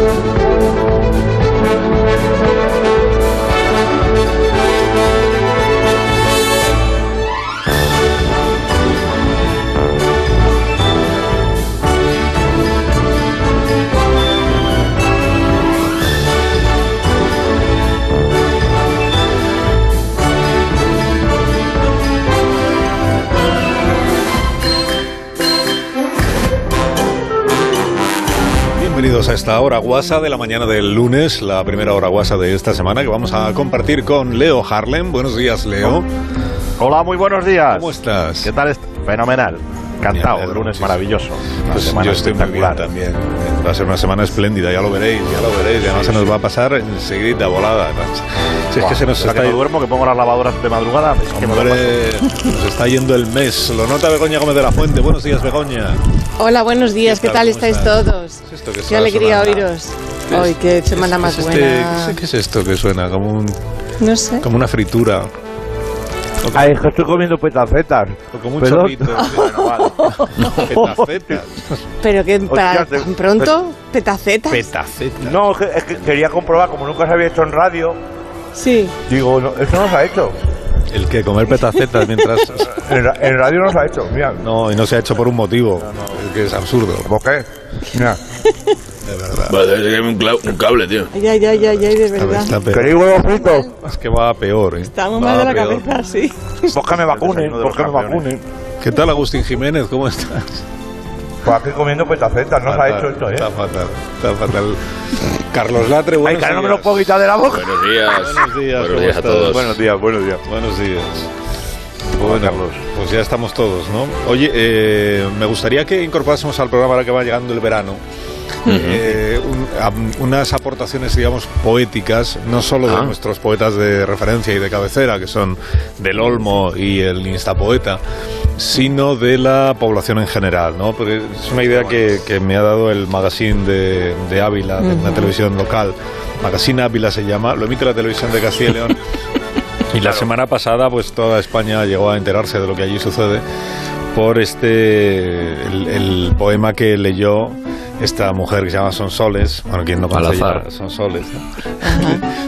Bienvenidos a esta hora guasa de la mañana del lunes, la primera hora guasa de esta semana que vamos a compartir con Leo Harlem. Buenos días, Leo. Hola, muy buenos días. ¿Cómo estás? ¿Qué tal? est- Fenomenal. Encantado, el lunes maravilloso. Pues yo estoy muy bien también. Va a ser una semana espléndida, ya lo veréis, ya lo veréis. Además se nos va a pasar enseguida volada. Si es que se nos está que no duermo, que pongo las lavadoras de madrugada, es que Hombre, nos está yendo el mes. Lo nota Begoña Gómez de la Fuente. Buenos días, Begoña. Hola, buenos días, ¿Qué ¿qué tal? tal, ¿Cómo estáis estás? todos? ¿Qué es esto que Qué está alegría sonando? oíros. Hoy, qué semana ¿Qué más es este- buena. ¿qué, es, qué es esto que suena? Como, un, No sé. como una fritura. Ay, es que estoy comiendo petacetas. O como un Perdón. chorrito. Bueno, vale. Petacetas. Pero que para tan pronto, petacetas. Petacetas. No, es que, es que quería comprobar, como nunca se había hecho en radio, Sí. digo, no, eso no se ha hecho. El que comer petacetas mientras... En, ra- en radio no se ha hecho, mira. No, y no se ha hecho por un motivo. Es que es absurdo. ¿Por qué? Mira. De verdad. Vale, debe ser que un, cla- un cable, tío. Ay, ay, ay, ay, de Está, verdad. está peor. ¿Queréis huevo frito? Es que va a peor, ¿eh? Estamos mal de a la peor. cabeza, sí. Pues que me vacunen, pues que me vacunen. ¿Qué tal, Agustín Jiménez? ¿Cómo estás? Pues aquí comiendo petacetas, no se ha hecho esto, ¿eh? Está fatal, está fatal. Carlos Latre, Ay, buenos que ahora no me días. lo puedo quitar de la boca. Buenos días. Buenos días, Buenos ¿cómo días a estás? todos. Buenos días, buenos días. Buenos días. Bueno, pues ya estamos todos, ¿no? Oye, eh, me gustaría que incorporásemos al programa ahora que va llegando el verano eh, un- am- unas aportaciones, digamos, poéticas, no solo de Ah. nuestros poetas de referencia y de cabecera, que son del Olmo y el Instapoeta, sino de la población en general, ¿no? Porque es una idea que, que me ha dado el magazine de, de Ávila, de una televisión local. Magazine Ávila se llama, lo emite la televisión de Castilla y León. Y la semana pasada, pues toda España llegó a enterarse de lo que allí sucede por este el, el poema que leyó esta mujer que se llama Sonsoles, bueno, quien no Al conoce Sonsoles, ¿no?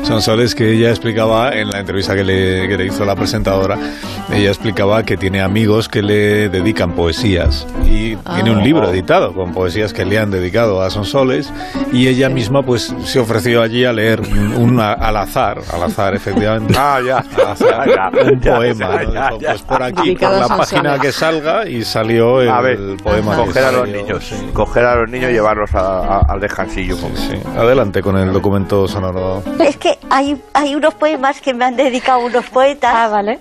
Sonsoles que ella explicaba en la entrevista que le, que le hizo la presentadora, ella explicaba que tiene amigos que le dedican poesías y tiene un libro editado con poesías que le han dedicado a Sonsoles y ella misma pues se ofreció allí a leer una al azar, al azar efectivamente. Ah, ya. al azar, Ya, ya, un ya, poema, ya, ¿no? pues por aquí, por la Sonsoles. página que salga y salió el, A ver, poema. que coger a los niños, sí. coger a los niños y llevarlos a- a- al descansillo. Sí, sí. Adelante con el documento sonoro. Es que hay, hay unos poemas que me han dedicado unos poetas. Ah, vale.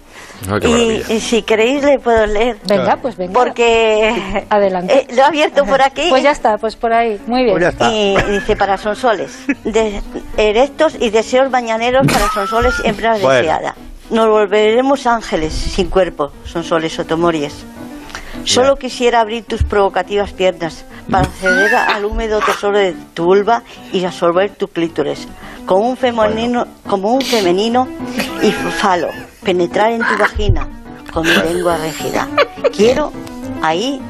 Ah, y, y si queréis le puedo leer. Venga, Claro. pues venga. Porque Adelante. eh, lo he abierto por aquí. Pues ya está, pues por ahí. Muy bien. Pues ya está. Y dice para sonsoles, de, erectos y deseos mañaneros para sonsoles hembras Bueno. deseada. Nos volveremos ángeles sin cuerpo, sonsoles otomories. Solo quisiera abrir tus provocativas piernas para acceder al húmedo tesoro de tu vulva y absorber tu clítoris. Como un femenino, como un femenino y falo, penetrar en tu vagina con mi lengua rígida. Quiero ahí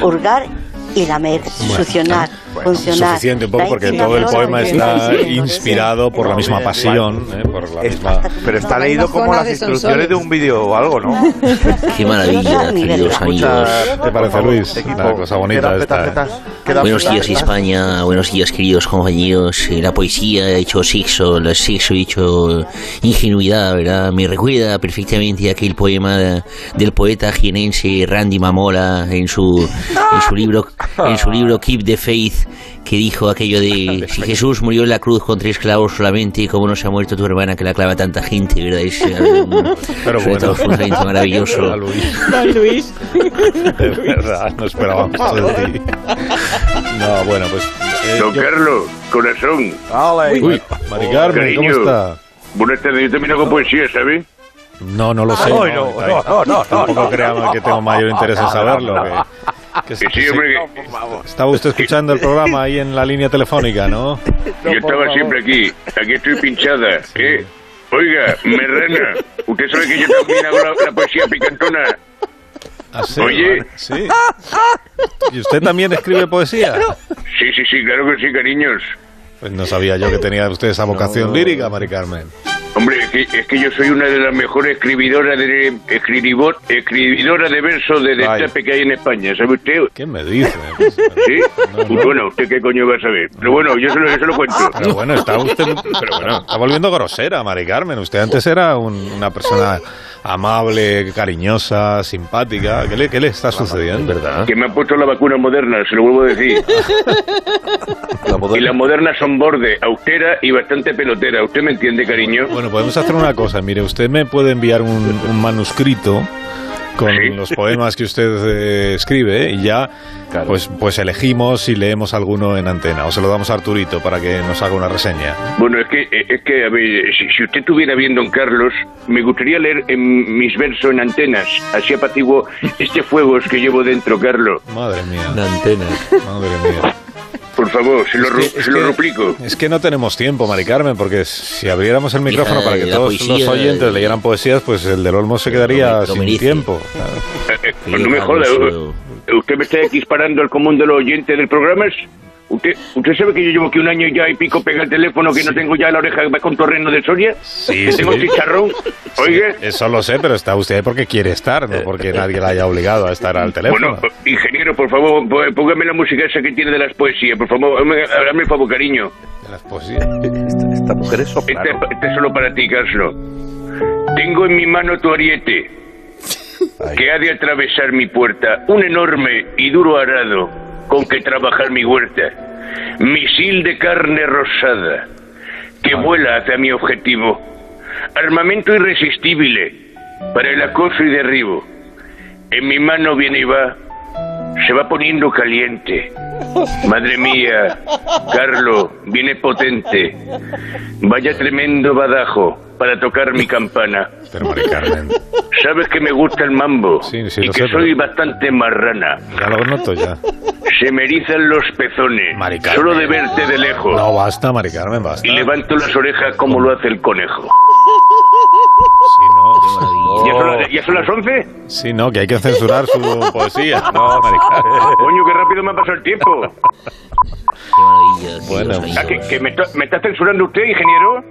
hurgar y lamer, succionar, funcionar. Suficiente un poco porque todo el poema está inspirado por la misma pasión, ¿eh? por la misma... pero está leído como las instrucciones de un vídeo o algo, ¿no? Qué maravilla, queridos amigos. ¿Te parece, Luis? Una cosa bonita esta. quedan Buenos días. España, buenos días queridos compañeros. Eh, La poesía ha hecho sexo, el sexo ha hecho ingenuidad, ¿verdad? Me recuerda perfectamente aquel poema del poeta jienense Randy Mamola en su, en su libro, en su libro Keep the Faith, que dijo aquello de si Jesús murió en la cruz con tres clavos solamente, ¿cómo no se ha muerto tu hermana que la clava tanta gente, verdad? Es, eh, Pero bueno. todo absolutamente maravilloso. Hola, Luis. Don Luis. De verdad, no esperábamos de ti. No, bueno, pues... eh, Don yo- Carlos, corazón. Vale. Uy, Mari Carmen, ¿cómo está? Buenas tardes, yo también hago poesía, ¿sabes? No, no lo sé. Ay, no, no, no, no, no, Tampoco no, creamos que tengo mayor interés en saberlo. Que, que- Que sí, que hombre, se- Estaba usted escuchando el programa ahí en la línea telefónica, ¿no? que yo estaba siempre aquí. Aquí estoy pinchada, ¿eh? Oiga, Merrana, usted sabe que yo también hago la, la poesía picantona. Ah, sí, Oye. Sí. ¿Y usted también escribe poesía? Sí, sí, sí, claro que sí, cariños. Pues no sabía yo que tenía usted esa vocación lírica, Mari Carmen. Hombre, es que, es que yo soy una de las mejores escribidoras de escribidor, escribidora de versos de destape que hay en España, ¿sabe usted? ¿Qué me dice? ¿Sí? No, no. Pues bueno, ¿usted qué coño va a saber? Pero bueno, yo se lo, yo se lo cuento. Pero bueno, está usted. Pero bueno, está volviendo grosera, Mari Carmen. Usted antes era un- una persona amable, cariñosa, simpática. ¿Qué le, qué le está sucediendo? ¿Verdad? Que me han puesto la vacuna moderna, se lo vuelvo a decir. Y las modernas son borde, austera y bastante pelotera. ¿Usted me entiende, cariño? Bueno, podemos hacer una cosa. Mire, usted me puede enviar un, un manuscrito con Sí. los poemas que usted eh, escribe y ya Claro. pues, pues elegimos si leemos alguno en antena o se lo damos a Arturito para que nos haga una reseña. Bueno, es que, eh, es que a ver, si, si usted tuviera bien, don Carlos, me gustaría leer en mis versos en antenas. Así apaciguo este fuego que llevo dentro, Carlos. Madre mía, Una antena. madre mía. Por favor, se lo, Es que- es se lo que- ruplico. Es que no tenemos tiempo, Mari Carmen, porque si abriéramos el micrófono Hija, para que todos poesía, los oyentes leyeran poesías, pues el del Olmo se quedaría lo me- lo sin merece. tiempo. Claro. Eh, eh, no me Carlos, joda. eh, ¿Usted me está disparando al común de los oyentes del programa? ¿Usted, ¿Usted sabe que yo llevo aquí un año ya y pico pega el teléfono que no tengo ya la oreja va con torreno de Soria? Sí, que sí. tengo chicharrón. Oiga. Eso lo sé, pero está usted porque quiere estar, no porque nadie la haya obligado a estar al teléfono. Bueno, ingeniero, por favor, pó- póngame la música esa que tiene de las poesías, por favor, hazme, el favor, cariño. De las poesías. Esta, esta mujer es Este, soprano. este es solo para ti, Carlos. Tengo en mi mano tu ariete, Ay. que ha de atravesar mi puerta, un enorme y duro arado con que trabajar mi huerta, misil de carne rosada, que vuela hacia mi objetivo, armamento irresistible para el acoso y derribo. En mi mano viene y va, se va poniendo caliente. Madre mía, Carlo, viene potente. Vaya tremendo badajo para tocar mi campana. Pero Mari Carmen, Sabes que me gusta el mambo Sí, sí, y lo que sé, pero- soy bastante marrana. ya lo noto ya. Se me erizan los pezones Mari Carmen. solo de verte de lejos. No, basta, Mari Carmen, basta. Y levanto las orejas como lo hace el conejo. Sí, no. Qué maravilla. ¿Ya son, las- ¿Ya son las 11? Sí, no, que hay que censurar su poesía. No. Coño, qué rápido me ha pasado el tiempo. Qué maravilla. Bueno. Ah, ¿que, que me, está- me está censurando usted, ingeniero?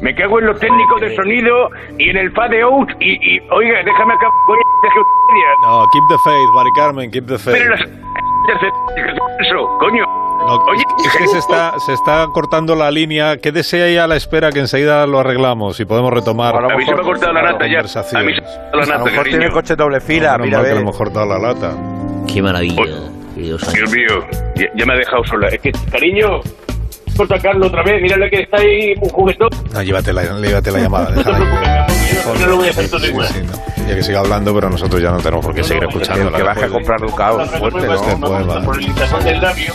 Me cago en los técnicos de sonido y en el fade out y, y oiga, déjame acá, coño, deje usted. No, keep the faith, Mari Carmen, keep the faith. Pero las eso, coño. No, Oye, es que se está, se está cortando la línea. Quédese ahí a la espera que enseguida lo arreglamos y podemos retomar. A mí se me ha cortado la nata ya. A mí se me ha cortado la A lo nata, mejor tiene coche doble fila, Menos mira, que ve. le hemos cortado la lata. Qué maravilla. Dios amigos. mío, ya, ya me ha dejado sola. Es que, cariño, corta a Carlos otra vez. Mírale que está ahí un juguetón. No, llévate la, llévate la llamada. déjala ahí. No lo voy a hacer todo Sí, igual. sí, no. Ya que siga hablando, pero nosotros ya no tenemos por qué seguir escuchando. Que baje a comprar Ducaos fuerte, Este ¿no? poema. Por el del labio.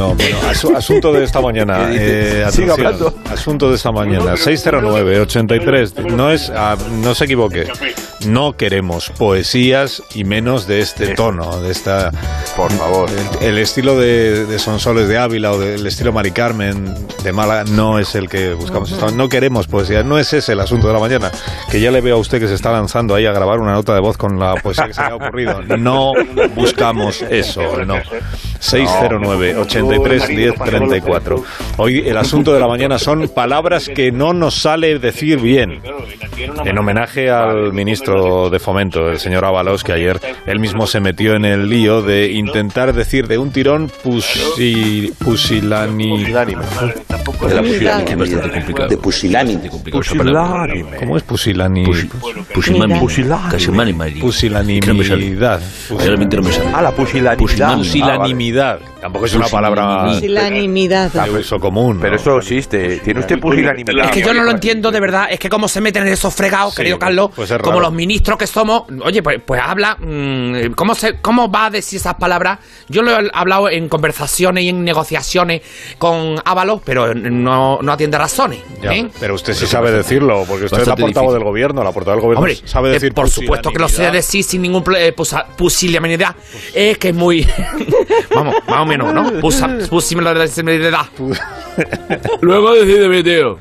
No, bueno, asu- asunto de esta mañana. Eh, Siga atención, hablando. asunto de esta mañana. 609-83. No es, ah, no se equivoque. No queremos poesías y menos de este tono, de esta. Por favor. El, el estilo de, de Sonsoles de Ávila o del estilo Mari Carmen de Málaga no es el que buscamos. No queremos poesía, no es ese el asunto de la mañana. Que ya le veo a usted que se está lanzando ahí a grabar una nota de voz con la poesía que se le ha ocurrido. No buscamos eso, no. 609 83 10 34. Hoy el asunto de la mañana son palabras que no nos sale decir bien. En homenaje al ministro de Fomento, el señor Ábalos, que ayer él mismo se metió en el lío de intentar decir de un tirón pusi, pusilani. Pusilánime. De la Pusilánime. De pusilánime. Pusilánime. ¿Cómo es pusilani? Pusilánime. Pusilánime. Casi mal y mal. Pusilanimidad. Realmente no me sale. la pusilanimidad. Pusilánime. Pusilanimidad. Tampoco es una palabra Pusilanimidad. de uso común. ¿no? Pero eso existe. ¿Tiene usted pusilanimidad? Es que yo no lo entiendo de verdad, es que cómo se meten en esos fregados, Sí, querido Carlos, pues es raro. como los ministros que somos, oye, pues, pues habla, mm, ¿cómo, se, ¿cómo va a decir esas palabras? Yo lo he hablado en conversaciones y en negociaciones con Ábalos, pero no, no atiende razones. Ya, ¿eh? pero usted sí sabe decirlo, porque usted es la portavoz difícil. del gobierno, la portavoz del gobierno Hombre, sabe eh, decir por supuesto que lo sé decir sin ningún eh, pusilanimidad. Es que es muy. Vamos, más o menos, ¿no? Pusa, pusilanimidad. Luego decídeme, tío.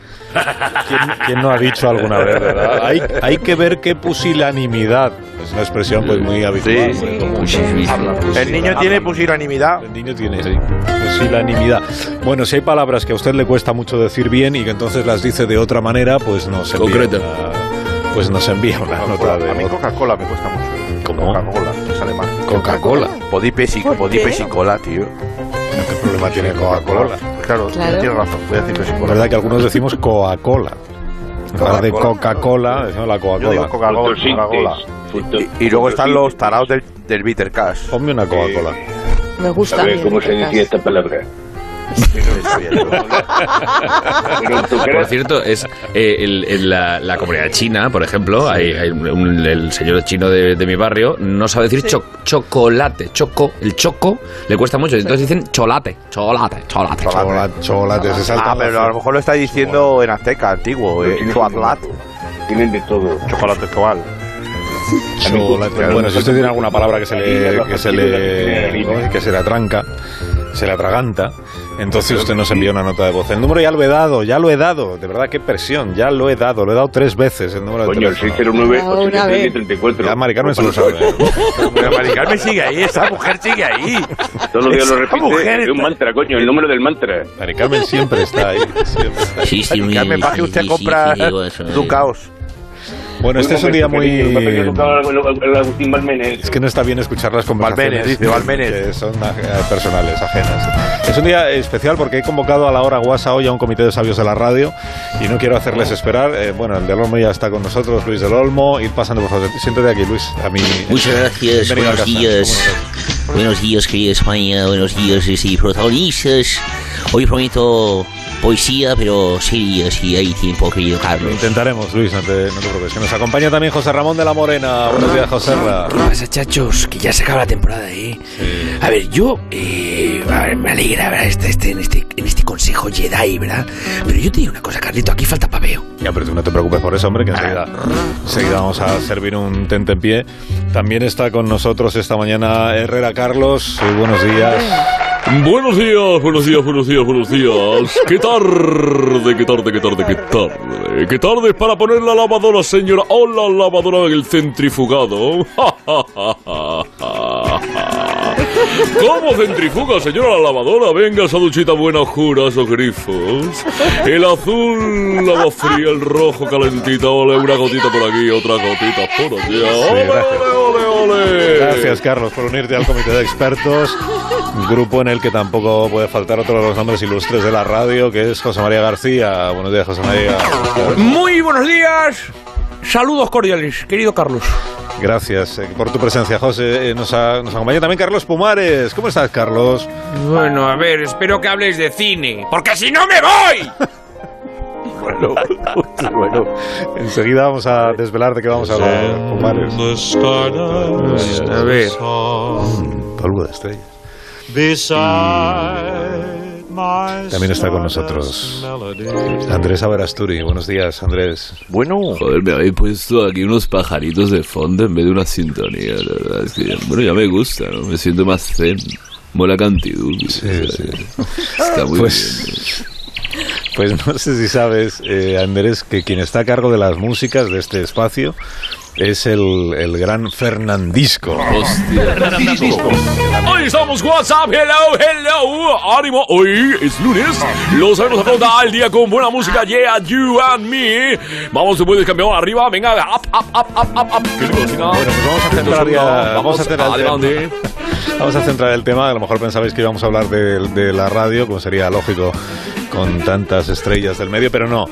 ¿Quién, quién no ha dicho alguna vez, verdad? Hay, hay que ver qué pusilanimidad. Es una expresión pues muy habitual. Sí. muy. Sí, sí, sí. El niño tiene pusilanimidad. El niño tiene, sí, pusilanimidad. Bueno, si hay palabras que a usted le cuesta mucho decir bien y que entonces las dice de otra manera, pues nos envía Concreta. una, pues nos envía una nota de A mí. Coca-Cola me cuesta mucho. ¿Cómo? Coca-Cola, es. Coca-Cola. Podipesi, ¿Por qué? podipesicola, tío. ¿Qué problema tiene Coca-Cola? Claro, Claro. tienes razón, voy a decir La pesicola. verdad que algunos decimos Coca-Cola. En lugar de Coca-Cola. Decimos la Yo digo Coca-Cola. Coca-Cola. Y, y luego están los tarados del, del Bitter Cash. Ponme una Coca-Cola. Me gusta. A ver, bien, ¿cómo se decía esta palabra? Por cierto, es eh, el- la, la comunidad china, por ejemplo, hay, hay un- el señor chino de, de mi barrio no sabe decir cho- chocolate, choco, el choco le cuesta mucho, entonces dicen cholate, cholate, cholate. Chocolate, chocolate, se salta Ah, pero a lo mejor lo está diciendo en azteca, antiguo, eh, Choatlat. Tienen de todo. Chocolate actual. Chocolate. Bueno, si usted tiene alguna palabra que se le, que se le, que se le atranca, se le atraganta, entonces usted nos envía una nota de voz. El número ya lo he dado, ya lo he dado. De verdad, qué presión, ya lo he dado. Lo he dado tres veces el número de Coño, el teléfono. 609 una vez. 83 Ya Mari Carmen se lo sabe. Pero Mari Carmen sigue ahí, esa mujer sigue ahí. Todos los días lo Esa mujer repite. Es un mantra, coño, el número del mantra. Mari Carmen siempre está ahí. siempre está ahí. Sí, sí, Mari Carmen, para que sí, usted sí, compra sí, digo eso, tu eh. caos. Bueno, este es un día muy... Es que no está bien escuchar las conversaciones. Balmenes, dice, Balmenes. Que son eh, personales, ajenas. Es un día especial porque he convocado a la hora guasa hoy a un comité de sabios de la radio y no quiero hacerles esperar. Eh, bueno, el del Olmo ya está con nosotros, Luis del Olmo. Id pasando, por favor. Siéntate aquí, Luis. A mí. Muchas gracias, buenos casa. días. Buenos días, querida España, buenos días, sí, protagonistas. Hoy prometo poesía, pero seria, si hay tiempo, querido Lo Carlos. intentaremos, Luis, no te, no te preocupes. Que nos acompaña también José Ramón de la Morena. Buenos días, José Ra. ¿Qué pasa, chachos? Que ya se acaba la temporada, ¿eh? A ver, yo eh, a ver, me alegra ¿verdad? Este, este, en, este, en este consejo Jedi, ¿verdad? Pero yo te digo una cosa, Carlito, aquí falta paveo. Ya, pero tú no te preocupes por eso, hombre, que enseguida, enseguida vamos a servir un tente en pie. También está con nosotros esta mañana Herrera Carlos. Muy buenos días. Buenos días, buenos días, buenos días, buenos días. ¿Qué tarde, qué tarde, qué tarde, qué tarde? ¿Qué tarde para poner la lavadora, señora? O la lavadora en el centrifugado. ¿Cómo centrifuga, señora, la lavadora? Venga, esa duchita buena, jura, esos grifos. El azul, lava fría, el rojo, calentita. Ole, una gotita por aquí, otra gotita por allá. Ole, ole, ole, ole. Gracias, Carlos, por unirte al comité de expertos, grupo en el que tampoco puede faltar otro de los nombres ilustres de la radio, que es José María García. Buenos días, José María. Muy buenos días. Saludos cordiales, querido Carlos. Gracias eh, por tu presencia, José. Eh, Nos, ha- nos acompaña también Carlos Pumares. ¿Cómo estás, Carlos? Bueno, a ver, espero que hables de cine, porque si no me voy. Bueno, bueno. Enseguida vamos a desvelar de qué vamos a hablar, Pumares. A ver. Polvo de estrellas. También está con nosotros Andrés Averasturi. Buenos días, Andrés. Bueno, Joder, me habéis puesto aquí unos pajaritos de fondo en vez de una sintonía, la verdad. Es que, bueno, ya me gusta, ¿no? Me siento más zen. Mola cantidad. Sí, sí. Está muy Pues, pues no sé si sabes, eh, Andrés, que quien está a cargo de las músicas de este espacio es el, el gran Fernandisco. Hostia. Hoy estamos WhatsApp, hello, hello, ánimo, hoy es lunes, lo sabemos afrontar el día con buena música, yeah, you and me. Vamos, tú puedes campeón, arriba, venga, up, up, up, up, up, up. Bueno, pues vamos a centrar ya- vamos a centrar el adelante. Vamos a centrar el tema. A lo mejor pensabais que íbamos a hablar de, de la radio, como sería lógico con tantas estrellas del medio, pero no.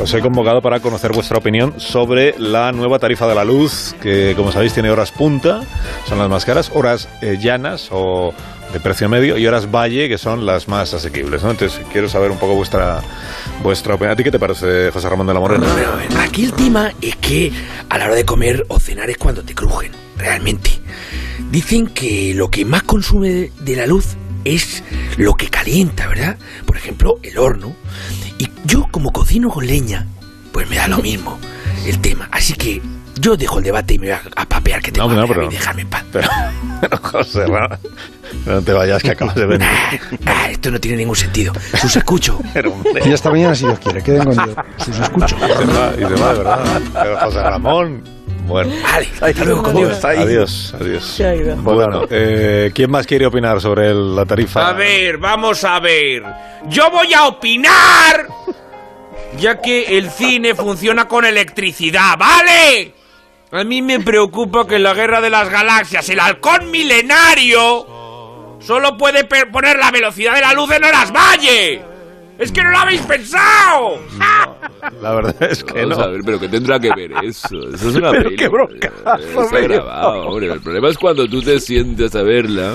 Os he convocado para conocer vuestra opinión sobre la nueva tarifa de la luz, que como sabéis tiene horas punta, son las más caras, horas eh, llanas o de precio medio y horas valle, que son las más asequibles. ¿no? Entonces quiero saber un poco vuestra vuestra opinión. ¿A ti qué te parece, José Ramón de la Morena? Aquí el tema es que a la hora de comer o cenar es cuando te crujen, realmente. Dicen que lo que más consume de la luz es lo que calienta, ¿verdad? Por ejemplo, el horno. Y yo como cocino con leña, pues me da lo mismo el tema. Así que yo dejo el debate y me voy a, a papear que tengo No, no, pero- dejarme en paz. Pero, pero, José Ramón, No te vayas, que acabas de venir. Ah, esto no tiene ningún sentido. Sus escucho. Y hasta mañana, si Dios quiere. Queden con Dios. Sus escucho. Y se va, y se va, de verdad. Pero José Ramón. Bueno, Vale, hasta luego con Dios. adiós, adiós. Bueno, eh, ¿quién más quiere opinar sobre el- la tarifa? A ver, vamos a ver. Yo voy a opinar. Ya que el cine funciona con electricidad, ¿vale? A mí me preocupa que en la guerra de las galaxias el halcón milenario solo puede per- poner la velocidad de la luz en horas valle. ¡Es que no lo habéis pensado! La verdad es que Vamos no. a ver, pero ¿qué tendrá que ver eso? Eso es una Pero peli. qué broncazo, Eh, Está grabado, hombre. El problema es cuando tú te sientes a verla.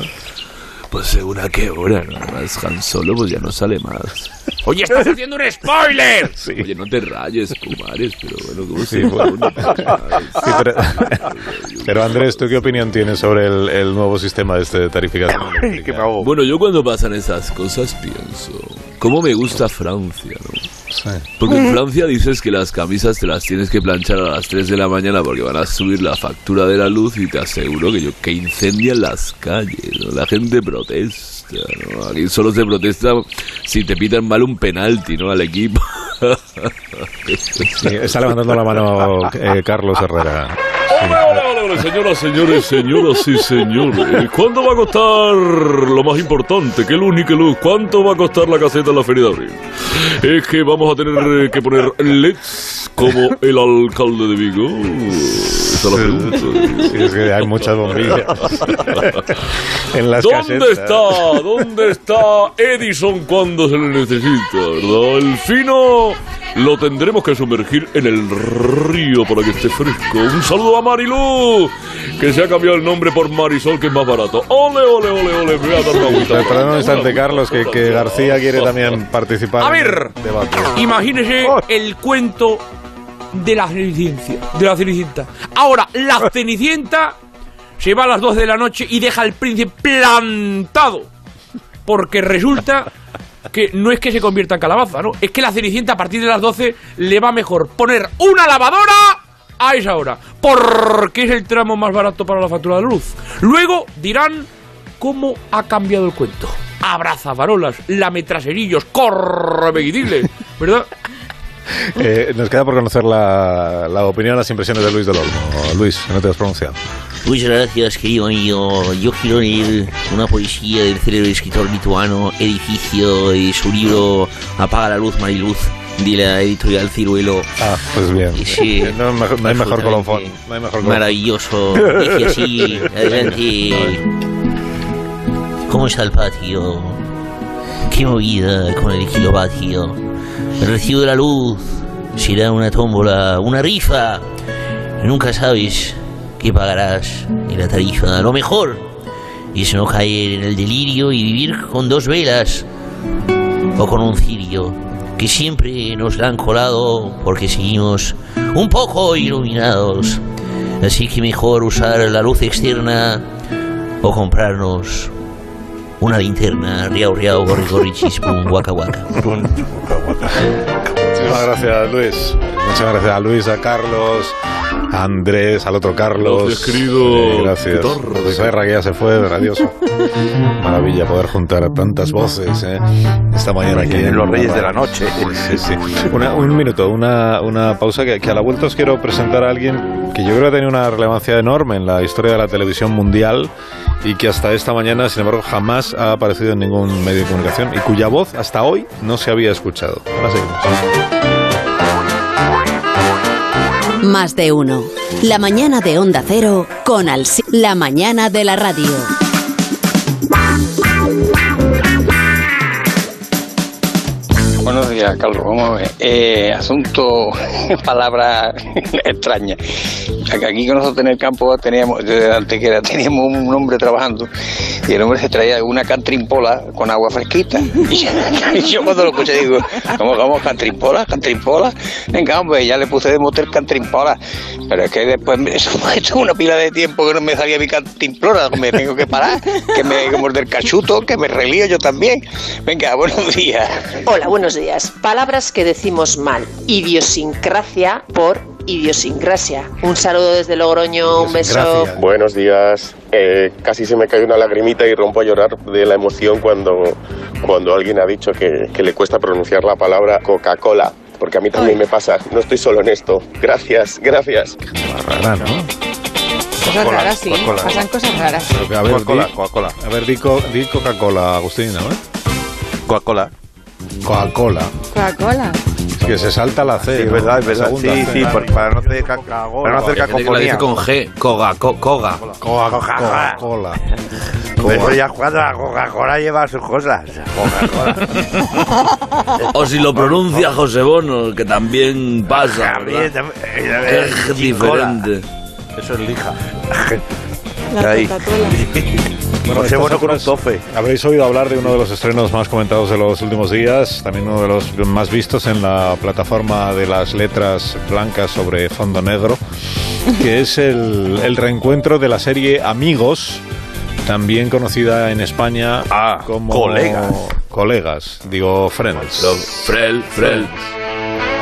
Pues según a qué hora, ¿no? Además, Han Solo pues ya no sale más. ¡Oye, estás haciendo un spoiler! Oye, no te rayes, Pumares, pero bueno, ¿cómo Sí, se bueno. pone? Sí, pero, pero, Andrés, ¿tú qué opinión tienes sobre el, el nuevo sistema de este de tarificación? Bueno, yo cuando pasan esas cosas pienso, ¿cómo me gusta Francia, no? Sí. Porque en Francia dices que las camisas te las tienes que planchar a las 3 de la mañana porque van a subir la factura de la luz y te aseguro que yo que incendian las calles, ¿no? La gente protesta, ¿no? Aquí solo se protesta si te pitan mal un penalti, ¿no? Al equipo. Sí, está levantando la mano eh, Carlos Herrera. Hola, hola, hola, señoras, señores, señoras y señores. ¿Cuánto va a costar lo más importante? ¿Qué luz ni qué luz? ¿Cuánto va a costar la caseta en la Feria de Abril? Es que vamos a tener que poner LEDs como el alcalde de Vigo. Sí, es que hay muchas bombillas en las ¿Dónde casetas. está? ¿Dónde está Edison cuando se le necesita? ¿Verdad? El fino lo tendremos que sumergir en el río para que esté fresco. Un saludo a Marilu, que se ha cambiado el nombre por Marisol, que es más barato. Ole, ole, ole, ole, me voy a dar una vuelta. Perdón un instante, Carlos, que, que García quiere también participar. A en ver. el debate. Imagínese el cuento de la Cenicienta. De la Cenicienta. Ahora, la Cenicienta se va a las 12 de la noche y deja al príncipe plantado. Porque resulta que no es que se convierta en calabaza, ¿no? Es que la Cenicienta a partir de las 12 le va mejor poner una lavadora a esa hora. Porque es el tramo más barato para la factura de luz. Luego dirán cómo ha cambiado el cuento. Abrazafarolas, lametraserillos, correveguidiles, ¿verdad? Eh, nos queda por conocer la, la opinión, las impresiones de Luis del Olmo. Luis, no te has pronunciado. Muchas gracias, querido amigo. Yo quiero leer una poesía del célebre escritor lituano Edificio y su libro Apaga la luz, Mariluz, de la editorial Ciruelo. Ah, pues bien. Sí, No, hay mejor- no hay mejor colofón. No hay mejor. Maravilloso. Dice así, adelante. ¿Cómo está el patio? Qué movida con el kilovatio. El recibo de la luz será una tómbola, una rifa. Nunca sabes qué pagarás en la tarifa. Lo mejor es no caer en el delirio y vivir con dos velas o con un cirio que siempre nos la han colado porque seguimos un poco iluminados. Así que mejor usar la luz externa o comprarnos una linterna, riau riau, gorri gorri chispum, guaca guaca. Muchísimas gracias, Luis. Muchas gracias a Luis, a Carlos, a Andrés, al otro Carlos. Gracias, querido. Eh, gracias. ¿Qué tal? José Serra, que ya se fue, radioso. Maravilla poder juntar a tantas voces ¿eh? esta mañana aquí En los Reyes de la. Noche. Sí, sí. Una- un minuto, una, una pausa que, que a la vuelta os quiero presentar a alguien que yo creo que ha tenido una relevancia enorme en la historia de la televisión mundial y que hasta esta mañana, sin embargo, jamás ha aparecido en ningún medio de comunicación y cuya voz hasta hoy no se había escuchado. Ahora seguimos. Más de uno. La mañana de Onda Cero con Alsi. La mañana de la radio. Buenos días, Carlos. Vamos a ver. Eh, asunto, palabra extraña. Aquí con nosotros en el campo teníamos, desde Antequera, teníamos un hombre trabajando y el hombre se traía una cantrimpola con agua fresquita. Y yo, cuando lo escuché digo, ¿cómo, cómo, cantrimpola, cantrimpola? Venga, hombre, ya le puse de motel cantrimpola. Pero es que después eso esto una pila de tiempo que no me salía mi cantrimpola, me tengo que parar, que me que morder cachuto, que me relío yo también. Venga, buenos días. Hola, buenos días. Palabras que decimos mal. Idiosincrasia por idiosincrasia. Un saludo desde Logroño, un beso. Buenos días. eh, casi se me cae una lagrimita y rompo a llorar de la emoción cuando, cuando alguien ha dicho que, que le cuesta pronunciar la palabra Coca-Cola. Porque a mí también me pasa, no estoy solo en esto. Gracias, gracias. Rara, ¿no? Cosas Coca-Cola, raras, sí. Coca-Cola. Pasan cosas raras. Pero que, a ver, Coca-Cola, di- A ver, di, co- di Coca-Cola, Agustín, ¿no? Coca-Cola. Coca-Cola. Coca-Cola. Es que se salta la C. Sí, es verdad, es verdad. Sí, C. sí, por- para no hacer, para no hacer cacofonía. con G. Coga, co- coga. Coca-Cola. Coca-Cola. Pero ya cuando la Coca-Cola lleva sus cosas. Coca-Cola. O si lo pronuncia José Bono, que también pasa. Es diferente. Eso es lija. La Ahí. Bueno, con un tofe. Habréis oído hablar de uno de los estrenos más comentados de los últimos días, también uno de los más vistos en la plataforma de las letras blancas sobre fondo negro, que es el, el reencuentro de la serie Amigos, también conocida en España como colegas. Colegas, digo Friends. Frel, Frel.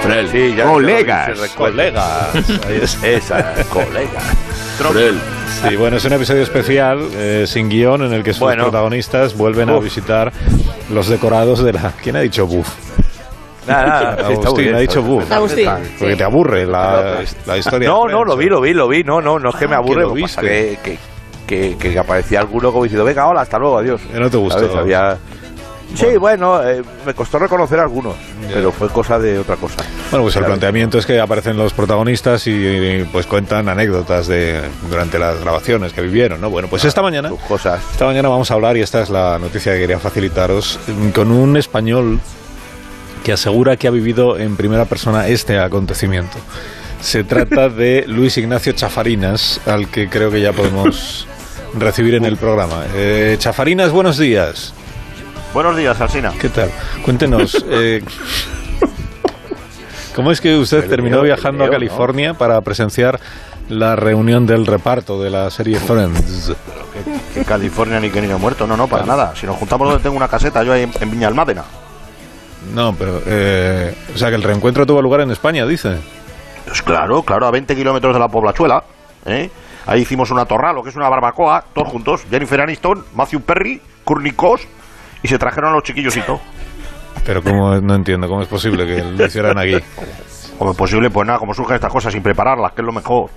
Frel. Sí, ya Colegas. Colegas. Ahí es. Esa, colega. Frel. Sí, bueno, es un episodio especial, eh, sin guion, en el que sus Bueno. protagonistas vuelven a visitar los decorados de la... ¿Quién ha dicho buff? Nada, Agustín ha dicho buff. Agustín. Porque te aburre la, la historia. No, no, lo vi, lo vi, lo vi. No, no, no es que me Ah, aburre. que lo pasa viste. que, que, que, que aparecía alguno como diciendo, venga, hola, hasta luego, adiós. No te gustó. ¿Sabes? Había... Sí, bueno, eh, me costó reconocer algunos, pero fue cosa de otra cosa. Bueno, pues el ¿Sabes? planteamiento es que aparecen los protagonistas y, y, pues cuentan anécdotas de durante las grabaciones que vivieron, ¿no? Bueno, pues esta mañana, cosas. esta mañana vamos a hablar y esta es la noticia que quería facilitaros con un español que asegura que ha vivido en primera persona este acontecimiento. Se trata de Luis Ignacio Chafarinas, al que creo que ya podemos recibir en el programa. Eh, Chafarinas, buenos días. Buenos días, Alsina. ¿Qué tal? Cuéntenos, eh, ¿cómo es que usted terminó viajando a California para presenciar la reunión del reparto de la serie Friends? Que California ni que ni he muerto, no, no, para nada. Si nos juntamos donde tengo una caseta, yo ahí en, en Viña Almádena. No, pero, eh, o sea, que el reencuentro tuvo lugar en España, dice. Pues claro, claro, a 20 kilómetros de la poblachuela. ¿eh? Ahí hicimos una torra, lo que es una barbacoa, todos juntos. Jennifer Aniston, Matthew Perry, Courtney Cox, y se trajeron a los chiquillos y todo. Pero cómo, no entiendo, ¿cómo es posible que lo hicieran aquí? Como es posible, pues nada, como surgen estas cosas sin prepararlas, que es lo mejor.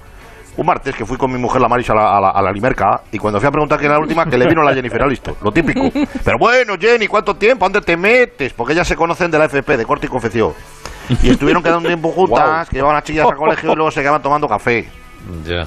Un martes que fui con mi mujer, la Maris, a la, a la, a la Limerca, y cuando fui a preguntar quién era la última, que le vino la Jennifer Aniston, lo típico. Pero bueno, Jenny, ¿cuánto tiempo? ¿Dónde te metes? Porque ellas se conocen de la FP, de corte y confección. Y estuvieron quedando un tiempo juntas, que llevaban a chillas al colegio y luego se quedaban tomando café. Ya.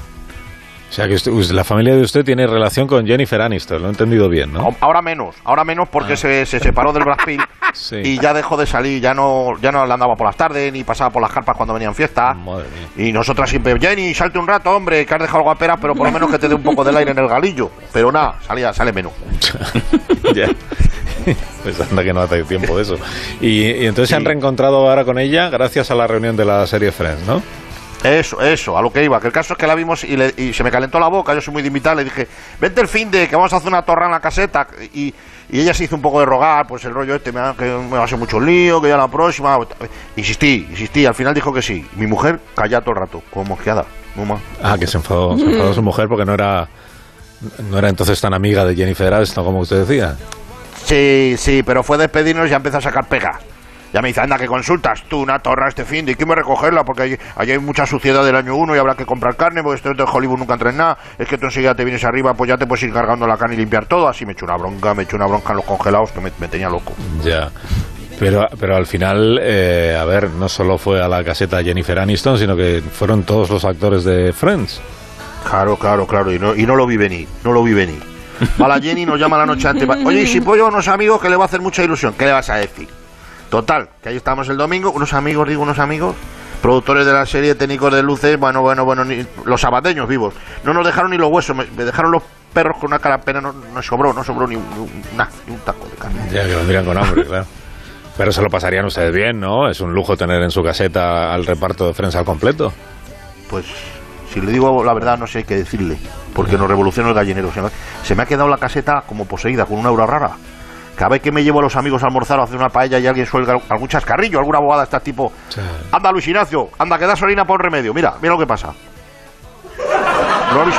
O sea, que usted- us- la familia de usted tiene relación con Jennifer Aniston, lo he entendido bien, ¿no? Ahora menos, ahora menos porque se, se separó del Brad Pitt Sí. y ya dejó de salir, ya no, ya no andaba por las tardes ni pasaba por las carpas cuando venían fiestas. Madre mía. Y nosotras siempre, Jenny, salte un rato, hombre, que has dejado guapera, pero por lo menos que te dé un poco del aire en el galillo. Pero nada, salía, sale menos. ya. Pues anda que no hace tiempo de eso. Y, y entonces se han reencontrado ahora con ella gracias a la reunión de la serie Friends, ¿no? Eso, eso, a lo que iba. Que el caso es que la vimos y, le- y se me calentó la boca. Yo soy muy de invitar. Le dije, vente el fin de que vamos a hacer una torra en la caseta. Y, y ella se hizo un poco de rogar, pues el rollo este, me ha- que me va a hacer mucho lío, que ya la próxima. Insistí, insistí. Al final dijo que sí. Mi mujer calla todo el rato, como mosqueada. Muy mal. Ah, que se enfadó, se enfadó su mujer porque no era no era entonces tan amiga de Jennifer Aniston como usted decía. Sí, sí, pero fue despedirnos y ya empezó a sacar pega. Ya me dice, anda, que consultas tú una torra este fin de ¿y quién me recogerla? Porque allí, allí hay mucha suciedad del año uno y habrá que comprar carne, porque esto de Hollywood nunca entra en nada. Es que tú enseguida te vienes arriba, pues ya te puedes ir cargando la carne y limpiar todo. Así me echó una bronca, me echó una bronca en los congelados que me, me tenía loco. Ya. Pero, pero al final, eh, a ver, no solo fue a la caseta Jennifer Aniston, sino que fueron todos los actores de Friends. Claro, claro, claro, y no, y no lo vi venir, no lo vi venir. Va la Jenny, nos llama la noche antes. Oye, y si puedo llevar unos amigos que le va a hacer mucha ilusión, ¿qué le vas a decir? Total, que ahí estamos el domingo, unos amigos, digo unos amigos, productores de la serie, técnicos de luces, bueno, bueno, bueno, ni- los sabateños vivos. No nos dejaron ni los huesos, me, me dejaron los perros con una cara pena, no, no sobró, no sobró ni, un- ni taco de carne. Ya que vendrían con hambre, claro. Pero se lo pasarían ustedes bien, ¿no? Es un lujo tener en su caseta al reparto de Friends al completo. Pues si le digo la verdad no sé qué decirle, porque nos revoluciona el gallinero. Se me, se me ha quedado la caseta como poseída con una aura rara. Cada vez que me llevo a los amigos a almorzar o a hacer una paella y alguien suelga algún chascarrillo, alguna bobada está tipo, anda Luis Ignacio, anda que da solina por remedio. Mira, mira lo que pasa. ¿No lo habéis,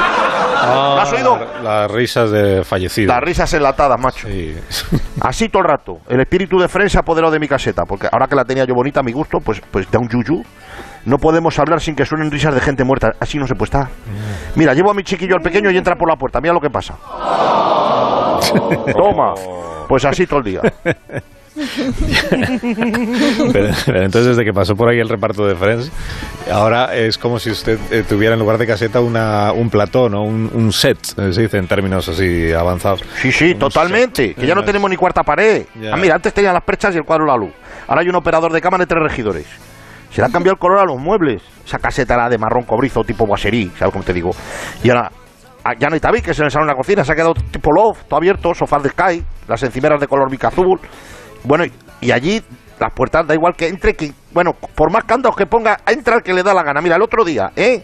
Ah, ¿Lo has oído? Las risas de fallecidos. Las risas enlatadas, macho. Así todo el rato. El espíritu de Fren se ha apoderado de mi caseta, porque ahora que la tenía yo bonita a mi gusto, pues, pues da un yuyu. No podemos hablar sin que suenen risas de gente muerta. Así no se puede estar. Mira, llevo a mi chiquillo al pequeño y entra por la puerta. Mira lo que pasa. Toma. Pues así todo el día. Pero, pero entonces, desde que pasó por ahí el reparto de Friends, ahora es como si usted eh, tuviera en lugar de caseta una, un platón o un, un set, eh, se dice en términos así avanzados. Sí, sí, totalmente. Que ya no tenemos ni cuarta pared. Ya. Ah, mira, antes tenían las perchas y el cuadro la luz. Ahora hay un operador de cámara y tres regidores. Se le ha cambiado el color a los muebles. Esa caseta era de marrón cobrizo, tipo boiserie, ¿sabes cómo te digo? Y ahora ah, ya no hay tabiques en el salón de la cocina, se ha quedado tipo loft, todo abierto, sofás de Sky, las encimeras de color bica azul. Bueno, y, allí las puertas da igual que entre, que bueno, por más candados que ponga, entra el que le da la gana. Mira, el otro día, ¿eh?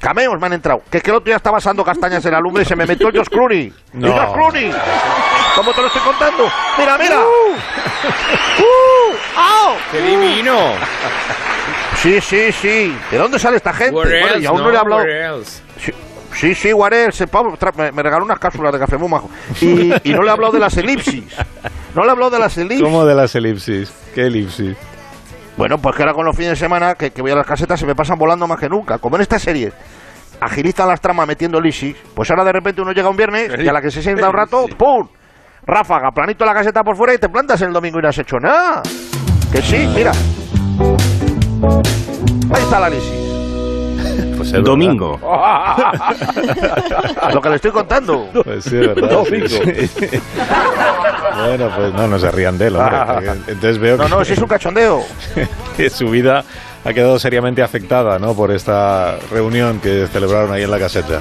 Cameos me han entrado. Que es que el otro día estaba asando castañas en la lumbre y se me metió el Josh Clooney. No. ¡El Josh Clooney! ¿Cómo te lo estoy contando? ¡Mira, mira! Uh. ¡Uh! ¡Au! ¡Qué divino! Sí, sí, sí. ¿De dónde sale esta gente? Where Bueno, else, y aún no, le he hablado. Where else? Sí, sí, sí, Pablo, tra- me, me regaló unas cápsulas de café muy majo. Y, y no le he hablado de las elipsis. No le he hablado de las elipsis. ¿Cómo de las elipsis? ¿Qué elipsis? Bueno, pues que ahora con los fines de semana que, que voy a las casetas se me pasan volando más que nunca. Como en esta serie agilizan las tramas metiendo elipsis, pues ahora de repente uno llega un viernes y a la que se sienta un rato, ¡pum! Ráfaga, planito la caseta por fuera y te plantas el domingo y no has hecho nada. Que sí, mira. Ahí está la elipsis. Pues es Domingo. Lo que le estoy contando. Pues sí, es verdad. Domingo. Sí. bueno, pues no, no se rían de él, hombre. Entonces veo No, que, no, si es un cachondeo. que su vida ha quedado seriamente afectada, ¿no? Por esta reunión que celebraron ahí en la caseta.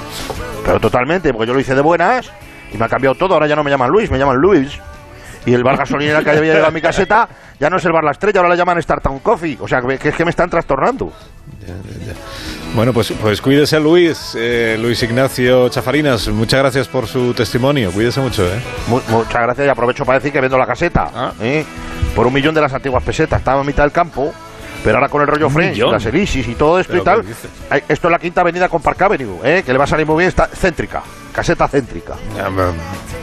Pero totalmente, porque yo lo hice de buenas y me ha cambiado todo. Ahora ya no me llaman Luis, me llaman Luis. Y el bar gasolinera que había llegado a mi caseta ya no es el bar La Estrella, ahora le llaman Startown Coffee. O sea, que, es que me están trastornando. Bueno, pues, pues cuídese Luis, eh, Luis Ignacio Chafarinas. Muchas gracias por su testimonio. Cuídese mucho, ¿eh? Mu- muchas gracias y aprovecho para decir que vendo la caseta. ¿eh? Por un millón de las antiguas pesetas. Estaba a mitad del campo. Pero ahora con el rollo ¿Un French, millón? las elisis y todo esto ¿Pero y tal, esto es la quinta avenida con Park Avenue, ¿eh? que le va a salir muy bien, está céntrica, caseta céntrica. Ya, pero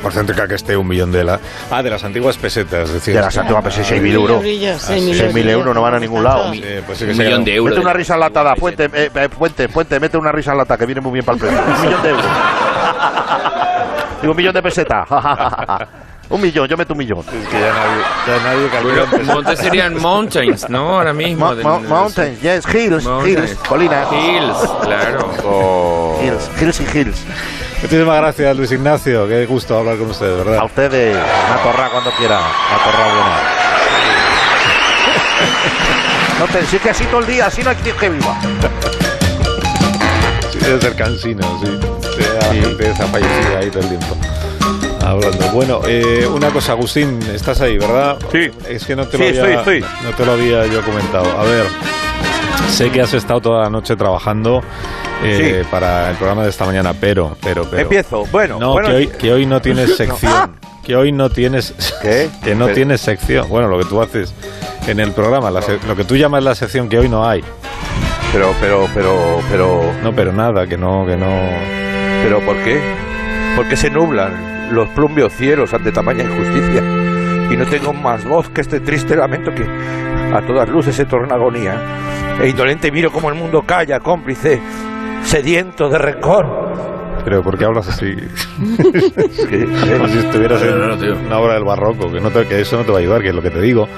Por céntrica que esté un millón de la... Ah, de las antiguas pesetas, decir. De las antiguas pesetas, 6.000 euros. Brillos, Ah, mil 6.000 euros no van a ningún lado. Sí, pues sí que Un millón de euros. Mete una risa enlatada, Puente, eh, eh, Puente, Puente, mete una risa enlatada que viene muy bien para el precio. Un millón de euros. Digo, un millón de pesetas. un millón, yo meto un millón. Es que ya nadie, ya nadie calcula montes serían mountains, ¿no? Ahora mismo. Mo- mo- mountains, yes, hills, Mountains. hills, colinas. Hills, claro. Hills, hills y hills. Muchísimas gracias, Luis Ignacio. Qué gusto hablar con usted, de A ¿verdad? ustedes, una torra cuando quiera. Una torra buena. No te, sí que así todo el día, así no hay que viva. Sí, debe ser cansino, sí. Sí, La gente está fallecida ahí todo el tiempo. Hablando. Bueno, eh, una cosa, Agustín, estás ahí, ¿verdad? Sí. Es que no te, Sí, lo había, estoy, estoy. no te lo había yo comentado. A ver, sé que has estado toda la noche trabajando eh, para el programa de esta mañana, pero, pero, pero. Empiezo. Bueno, No, bueno, que, hoy, que hoy no tienes sección. Que hoy no tienes. ¿Qué? Que no Pero- tienes sección. Bueno, lo que tú haces en el programa, la lo que tú llamas la sección que hoy no hay. Pero, pero, pero, pero, No, pero nada, que no, que no. pero, ¿por qué? ¿Por qué se nublan los plumbios cielos ante tamaña injusticia? Y no tengo más voz que este triste lamento que a todas luces se torna agonía. E indolente miro como el mundo calla, cómplice, sediento de rencor. Pero ¿por qué hablas así? Como si estuvieras No, en no, no, tío. una obra del barroco, que, no te- que eso no te va a ayudar, que lo que te digo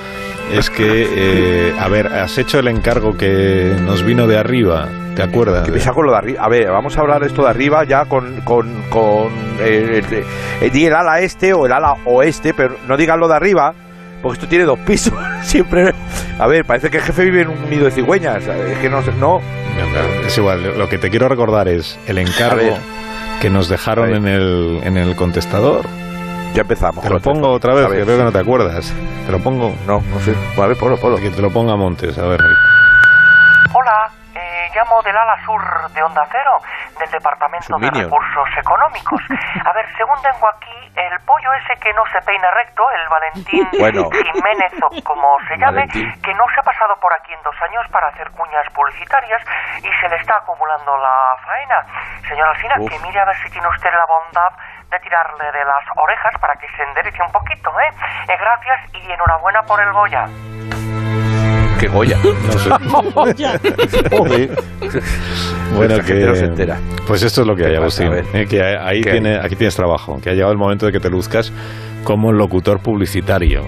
es que, eh, a ver, has hecho el encargo que nos vino de arriba, ¿te acuerdas? Que lo de arriba. A ver, vamos a hablar esto de arriba ya con, con, con eh, el, eh, di el ala este o el ala oeste, pero no digan lo de arriba, porque esto tiene dos pisos. Siempre. A ver, parece que el jefe vive en un nido de cigüeñas. Es que no no. Es igual, lo que te quiero recordar es el encargo que nos dejaron en el, en el contestador. Ya empezamos. Te lo pongo otra vez, que sí. que no te acuerdas. Te lo pongo. No, no sé. A ver, ponlo, ponlo. Que te lo ponga Montes, a ver. Hola, eh, llamo del ala sur de Onda Cero, del Departamento de. Recursos Económicos. A ver, según tengo aquí, el pollo ese que no se peina recto, el Valentín Bueno. Jiménez o como se llame, Valentín. que no se ha pasado por aquí en dos años para hacer cuñas publicitarias y se le está acumulando la faena. Señor Alcina, que mire a ver si tiene usted la bondad de tirarle de las orejas para que se enderece un poquito, ¿eh? Eh, gracias y enhorabuena por el Goya. Que Goya. No sé. Joder. Bueno, no se que, entera. pues esto es lo que hay, ¿Qué? Agustín. A ver. eh, que ahí ¿Qué tiene, aquí tienes trabajo, que ha llegado el momento de que te luzcas como locutor publicitario.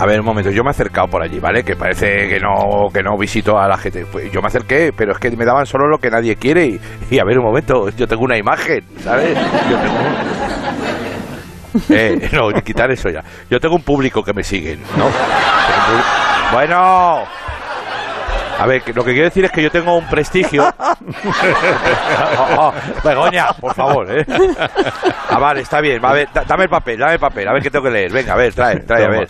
A ver, un momento, yo me he acercado por allí, ¿vale? Que parece que no, que no visito a la gente. Pues yo me acerqué, pero es que me daban solo lo que nadie quiere. Y, y a ver, un momento, yo tengo una imagen, ¿sabes? Yo tengo Eh, no, quitar eso ya. Yo tengo un público que me siguen, ¿no? Bueno. A ver, que lo que quiero decir es que yo tengo un prestigio. Oh, oh, Begoña, por favor, ¿eh? Ah, vale, está bien. Va, a ver, da- dame el papel, dame el papel. A ver qué tengo que leer. Venga, a ver, trae, trae, a ver.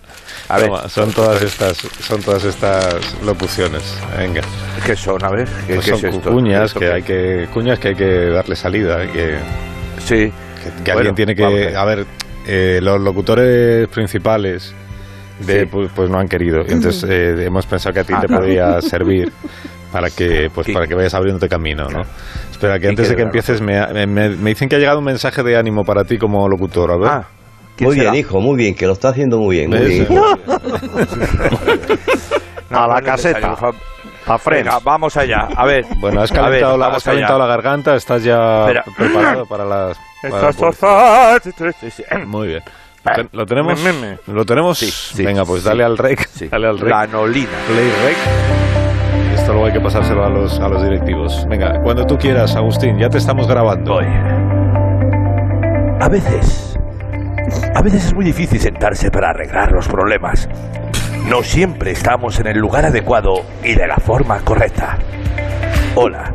A ver. toma, son todas estas, son todas estas locuciones. Venga. ¿Qué son? A ver, ¿qué, Pues qué son es esto? cuñas ¿Esto que hay que cuñas que hay que darle salida, que sí, que, que Bueno, alguien tiene que a a ver eh, los locutores principales de Sí. pues, pues no han querido entonces eh, hemos pensado que a ti Ah, te claro. podría servir para que pues Sí. para que vayas abriéndote camino, ¿no? Espera que antes que de que empieces me, me- me- dicen que ha llegado un mensaje de ánimo para ti como locutor, a ver. Ah, ¿quién Muy será? bien, hijo, muy bien, que lo está haciendo muy bien. Muy bien. No, A la caseta. A. Venga, vamos allá. A ver. Bueno, has ver, calentado, la, has calentado la garganta, estás ya Espera. preparado para las para- Estas. Muy bien. ¿Lo ten- ¿Lo tenemos? ¿Lo tenemos? Sí, sí, Venga, pues sí. dale al rec. Sí. Dale al rec. La anolina. Play rec. Esto luego hay que pasárselo a los, a los directivos. Venga, cuando tú quieras, Agustín, ya te estamos grabando. A veces, a veces es muy difícil sentarse para arreglar los problemas. No siempre estamos en el lugar adecuado y de la forma correcta. Hola,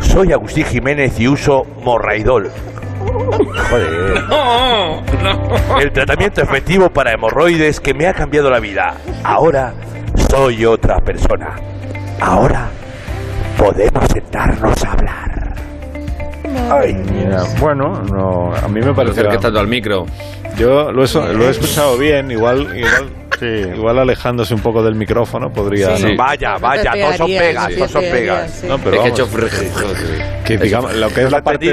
soy Agustín Jiménez y uso Morraidol. Joder. El tratamiento efectivo para hemorroides que me ha cambiado la vida. Ahora soy otra persona. Ahora podemos sentarnos a hablar. Ay. Mira, bueno, no, a mí me parece. Acerca tanto al micro. Yo lo he, lo he escuchado bien, igual, igual, igual alejándose un poco del micrófono podría. Sí. ¿no? Vaya, vaya, todos son pegas, todos son pegas. No, pero vamos, que digamos, lo que es la parte de,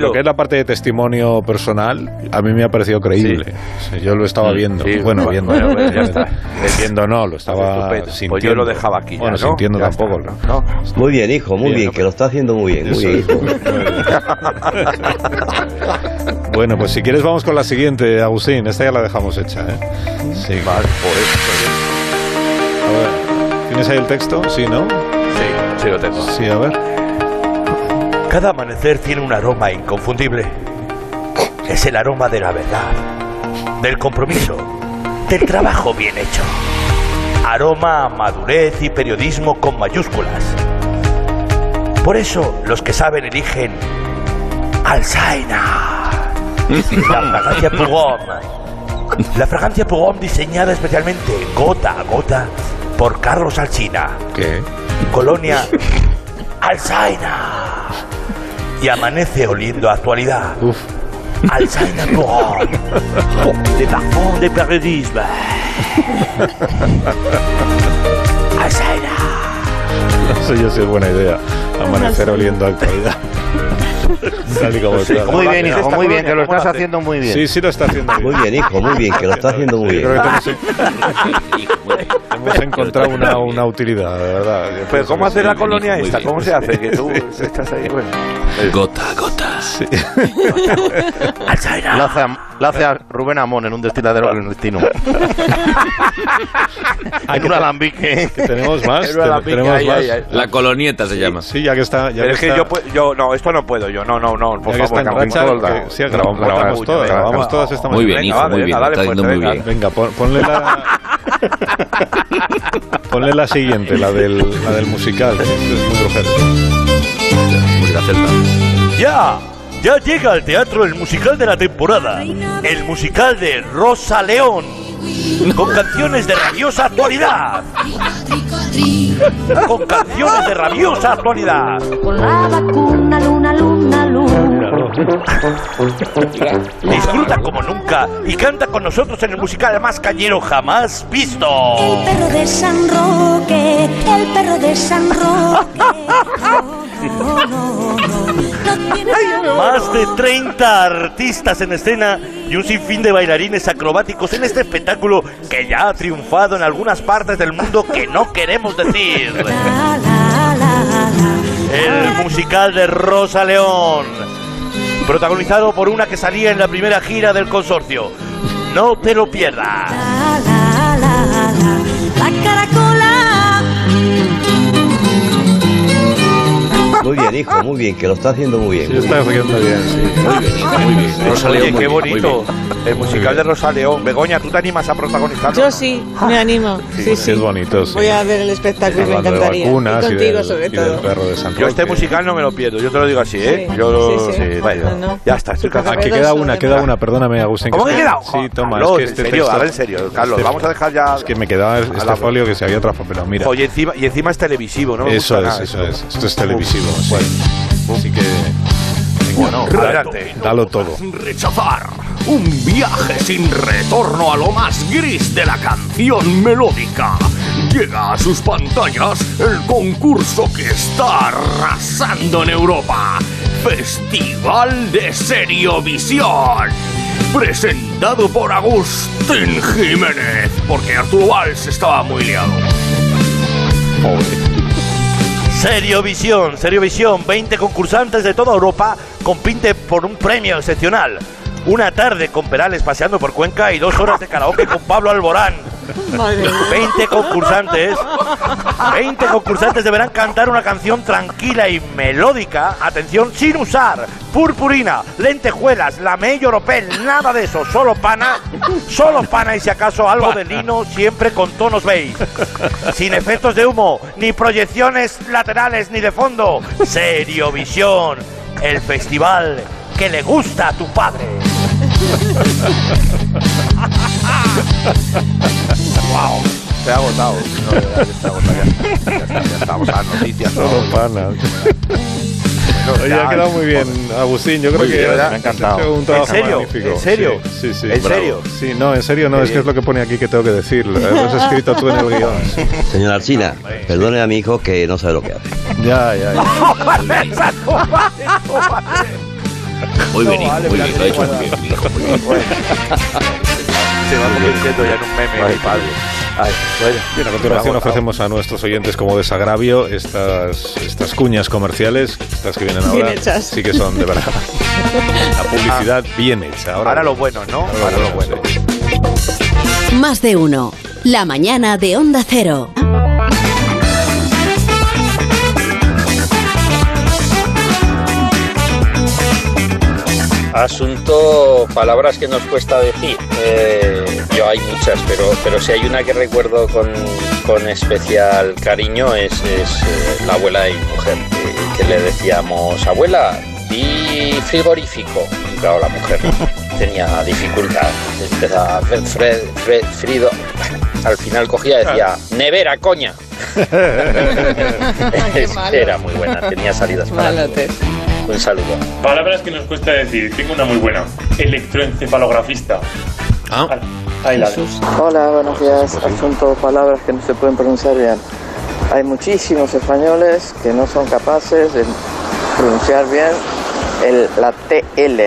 lo que es la parte de testimonio personal, a mí me ha parecido creíble. Sí, Yo lo estaba Mm, viendo. sí, bueno, bueno, viendo, bueno, bueno, ya está. viendo no, lo estaba sintiendo. Pues yo lo dejaba aquí ya, Bueno, ¿no? sintiendo Ya tampoco. ¿no? Muy bien, hijo, muy Bien, bien, no, que lo está haciendo muy bien. Muy bien, hijo. Bueno, pues si quieres vamos con la siguiente, Agustín. Esta ya la dejamos hecha, ¿eh? Sí. A ver, ¿tienes ahí el texto? Sí, ¿no? Sí, sí lo tengo. Sí, a ver. Cada amanecer tiene un aroma inconfundible. Es el aroma de la verdad, del compromiso, del trabajo bien hecho. Aroma a madurez y periodismo con mayúsculas. Por eso los que saben eligen Alzaina. La fragancia Pugom. La fragancia Pugom diseñada especialmente gota a gota por Carlos Alsina. ¿Qué? Colonia Alzaina. Y amanece oliendo a actualidad. Uf. Alzaina Pugom. De parfum de periodismo. Alzaina. No sé yo si es buena idea. Amanecer oliendo a actualidad. Tal y como Sí, está. Muy bien, hijo, muy bien, que lo ¿cómo estás hace? haciendo muy bien. Sí, sí lo está haciendo bien. Muy bien, hijo, muy bien, que lo está haciendo muy bien. creo que hemos, hemos encontrado una, una utilidad, de verdad. Pero ¿cómo sí. la colonia esta? ¿Cómo se hace? Que tú estás ahí, bueno. Alzaina. La hace, a, la hace a Rubén Amón en un destiladero clandestino. en un alambique. Tenemos más, Pero a la te- tenemos pica, más. ay, ay. La colonieta se llama. Sí, ya que está. Ya Pero que es que está- yo, pu- yo, no, esto no puedo yo, no, no, no, por ya que favor, está en racha, que- sí, grabamos, No, grabamos todas, grabamos todas esta Muy mañana. bien, Venga, hijo, muy bien. Está yendo muy bien. Venga, pon- ponle la. ponle la siguiente, la del, la del musical. que Esto es muy urgente. Música celta. Ya, ya llega al teatro el musical de la temporada. El musical de Rosa León. Con canciones de rabiosa actualidad. Con canciones de rabiosa actualidad. Con la vacuna, luna, luna, luna. Disfruta como nunca y canta con nosotros en el musical más cañero jamás visto. El perro de San Roque, el perro de San Roque. No, no, Más de 30 artistas en escena y un sinfín de bailarines acrobáticos en este espectáculo que ya ha triunfado en algunas partes del mundo que no queremos decir. El musical de Rosa León, protagonizado por una que salía en la primera gira del consorcio. No te lo pierdas. Muy bien, hijo, muy bien, que lo está haciendo muy bien. Sí, está haciendo bien, sí. Muy bien, hijo, muy bien. Oye, qué bonito. El musical de Rosa León. Begoña, ¿tú te animas a protagonizarlo? Yo sí, me animo. Sí, sí. es bonito. sí. Voy a ver el espectáculo, me encantaría. vacunas y y contigo, del- sobre y del todo. perro de San Yo este musical no me lo pierdo, yo te lo digo así, ¿eh? Sí, Yo, sí, sí. No, no. Ya está, estoy cansado. Aquí queda una, queda una, perdóname, Agustín. ¿Cómo que es queda? Sí, toma, Carlos, es que en este serio, texto- ahora en serio, Carlos, este- vamos a dejar ya... Es que me quedaba este folio que se había atrapado, pero mira. Oye, encima, y encima es televisivo, ¿no? me eso gusta es, nada eso es. Esto es televisivo. Sí. Así que. Bueno, adelante. Dalo todo. Rechazar un viaje sin retorno a lo más gris de la canción melódica. Llega a sus pantallas el concurso que está arrasando en Europa. Festival de Seriovisión. Presentado por Agustín Jiménez, porque Arturo Valls estaba muy liado. Serio Visión, Serio Visión, 20 concursantes de toda Europa compiten por un premio excepcional. Una tarde con Perales paseando por Cuenca y dos horas de karaoke con Pablo Alborán. 20 concursantes, 20 concursantes deberán cantar una canción tranquila y melódica, atención, sin usar purpurina, lentejuelas, lamé y oropel, nada de eso, solo pana, solo pana y si acaso algo de lino, siempre con tonos beige. Sin efectos de humo, ni proyecciones laterales ni de fondo. Serio Visión, el festival que le gusta a tu padre. wow, se ha agotado. No, ya. Ya está, ya estamos a noticias. Solo todo. pana. Oye, ya, ha quedado muy bien, Agustín. Yo creo que me ha encantado. hecho un ¿En trabajo serio? magnífico. ¿En serio? Sí, sí. sí, ¿En bravo. serio? Sí, no, en serio no. Qué es que es lo que pone aquí que tengo que decir. Lo has escrito tú en el guion. Señor Alcina, perdone a mi hijo que no sabe lo que hace. Ya, ya, ya. Muy bien, vale, muy bien, lo ha hecho muy bien, hijo, muy bien. Se va convirtiendo ya en un meme. mi padre. Ay, bueno. Bien, a continuación ofrecemos a nuestros oyentes como desagravio estas, estas cuñas comerciales, estas que vienen ahora. Bien hechas. Sí que son de verdad. La publicidad bien hecha. Ahora, Ahora lo bueno, ¿no? Ahora lo bueno. sí. Más de uno. La mañana de Onda Cero. Asunto, palabras que nos cuesta decir. Eh, yo hay muchas, pero, pero si hay una que recuerdo con, con especial cariño es, es, eh, la abuela de mi mujer, que, que le decíamos, abuela, di frigorífico. Y claro, la mujer tenía dificultad, empezaba frido. Al final cogía y decía, nevera, coña. Era muy buena, tenía salidas para. Un saludo. Palabras que nos cuesta decir. Tengo una muy buena. Electroencefalografista. Ah. Ahí la Hola, buenos días. Asunto palabras que no se pueden pronunciar bien. Hay muchísimos españoles que no son capaces de pronunciar bien el, la TL,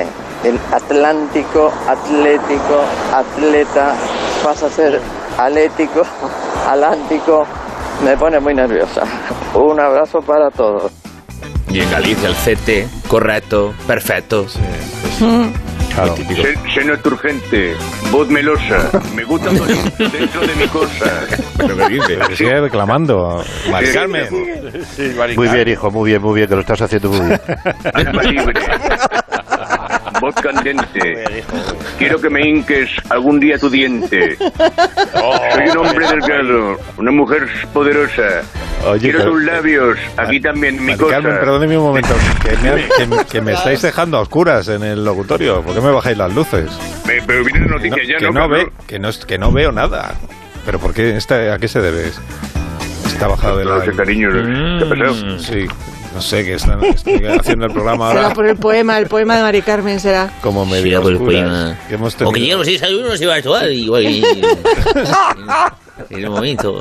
el Atlántico, Atlético, Atleta, pasa a ser Atlético, Atlántico, me pone muy nerviosa. Un abrazo para todos. Y en Galicia el CT, correcto, perfecto. Claro. Se- Seno turgente, voz melosa, me gusta dentro de mi cosa. ¿Pero qué dices? Que sigue reclamando. Mari Carmen. Muy bien, hijo, muy bien, muy bien, que lo estás haciendo muy bien. Voz candente. Quiero que me hinques algún día tu diente. Soy un hombre delgado, una mujer poderosa. Oye, Quiero pero- tus labios, aquí también mi cosa. Carmen, perdóneme un momento. Que me, que- que me estáis dejando a oscuras en el locutorio. ¿Por qué me bajáis las luces? Me- Pero viene la Que no, noticia ya, que ¿no? no ve, que no, es- que no veo nada. ¿Pero por qué? Esta- ¿A qué se debe? Está bajado de la... Cariño, ¿qué ha pasado? Sí, no sé, que están haciendo el programa Será ahora por el poema, el poema de Mari Carmen será. como medio Será por el poema. que hemos O que lleguen los y va a actuar igual. y- En el momento.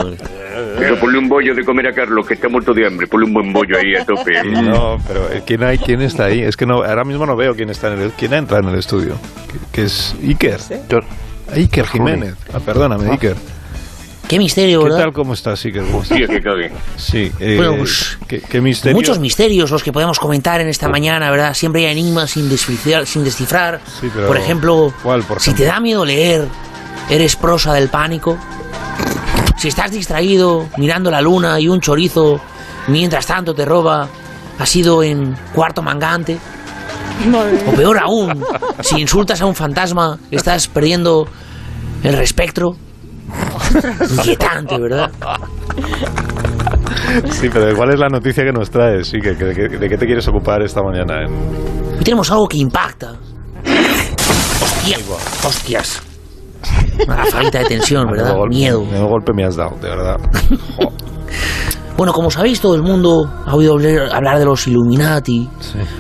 Pero ponle un bollo de comer a Carlos, que está muerto de hambre. Ponle un buen bollo ahí a tope. No, pero eh, ¿quién hay? ¿Quién está ahí? Es que no, ahora mismo no veo quién está en el, quién entra en el estudio. Que, que es Iker. Iker Jiménez. Ah, perdóname, Iker. Qué misterio, ¿Qué ¿verdad? tal? ¿Cómo estás, Iker? ¿Cómo estás? Hostia, que cague. Sí. eh, Bueno, pues, ¿qué, qué misterio? Muchos misterios los que podemos comentar en esta mañana, ¿verdad? Siempre hay enigmas sin descifrar. Sin descifrar. Sí, pero- Por ejemplo, ¿Cuál, por si te da miedo leer, ¿eres prosa del pánico? Si estás distraído mirando la luna y un chorizo mientras tanto te roba, ¿has sido en cuarto mangante? O peor aún, si insultas a un fantasma, estás perdiendo el respecto. Inquietante, ¿verdad? Sí, pero ¿cuál es la noticia que nos traes? Sí, que, que- que- ¿De qué te quieres ocupar esta mañana? En- Hoy tenemos algo que impacta. Hostia, hostias. Una falta de tensión, ¿verdad? Menudo golpe- Miedo. menudo golpe me has dado, de verdad. Bueno, como sabéis, todo el mundo ha oído hablar- hablar de los Illuminati,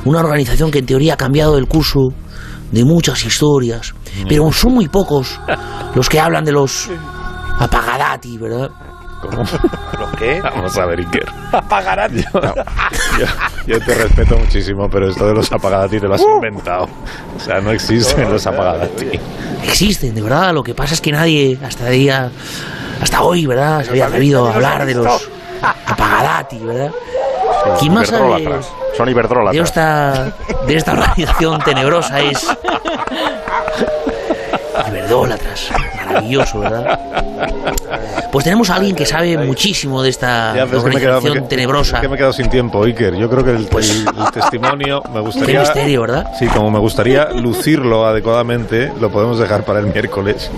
una organización que en teoría ha cambiado el curso de muchas historias, pero son muy pocos los que hablan de los apagadati, ¿verdad? ¿Cómo? ¿Los qué? Vamos a ver, Iker. Apagarán. Yo, yo te respeto muchísimo, pero esto de los apagadati te lo has inventado. O sea, no existen los apagadati. Existen, de verdad. Lo que pasa es que nadie hasta día, hasta hoy, ¿verdad? Se había atrevido a hablar de los apagadati, ¿verdad? ¿Quién más sabe. Son de iberdrólatras. esta, de esta organización tenebrosa es Iberdólatras. Maravilloso, ¿verdad? Pues tenemos a alguien que sabe muchísimo de esta Ya, es que me quedado, me organización tenebrosa. es que me he quedado sin tiempo, Iker. Yo creo que el, el- el testimonio me gustaría. Qué misterio, ¿verdad? Sí, como me gustaría lucirlo adecuadamente, lo podemos dejar para el miércoles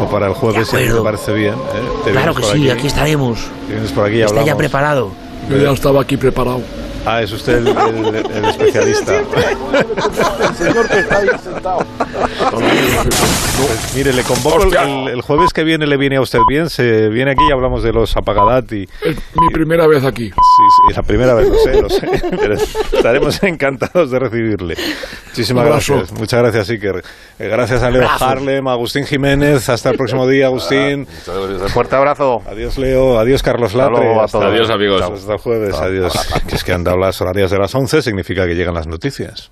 o para el jueves, si te acuerdo. parece bien. ¿eh? Te Claro que sí, aquí estaremos. te vienes por aquí Está ya preparado. Yo ya estaba aquí preparado. Ah, es usted el, el- el especialista. El señor que está ahí sentado. Pues mire, le convoco el, jueves que viene, le viene a usted bien, se viene aquí y hablamos de los apagadati. Es mi primera vez aquí. Sí, sí, la primera vez, lo sé, lo sé. Pero estaremos encantados de recibirle. Muchísimas gracias. Muchas gracias, Iker. Eh, Gracias a Leo Abrazo. Harlem, a Agustín Jiménez. Hasta el próximo día, Agustín. Fuerte abrazo. Adiós, Leo. Adiós, Carlos Hasta Latre. luego a Hasta- todos. Adiós, amigos. Hasta el jueves. Adiós. Que es que han dado las horarias de las 11, significa que llegan las noticias.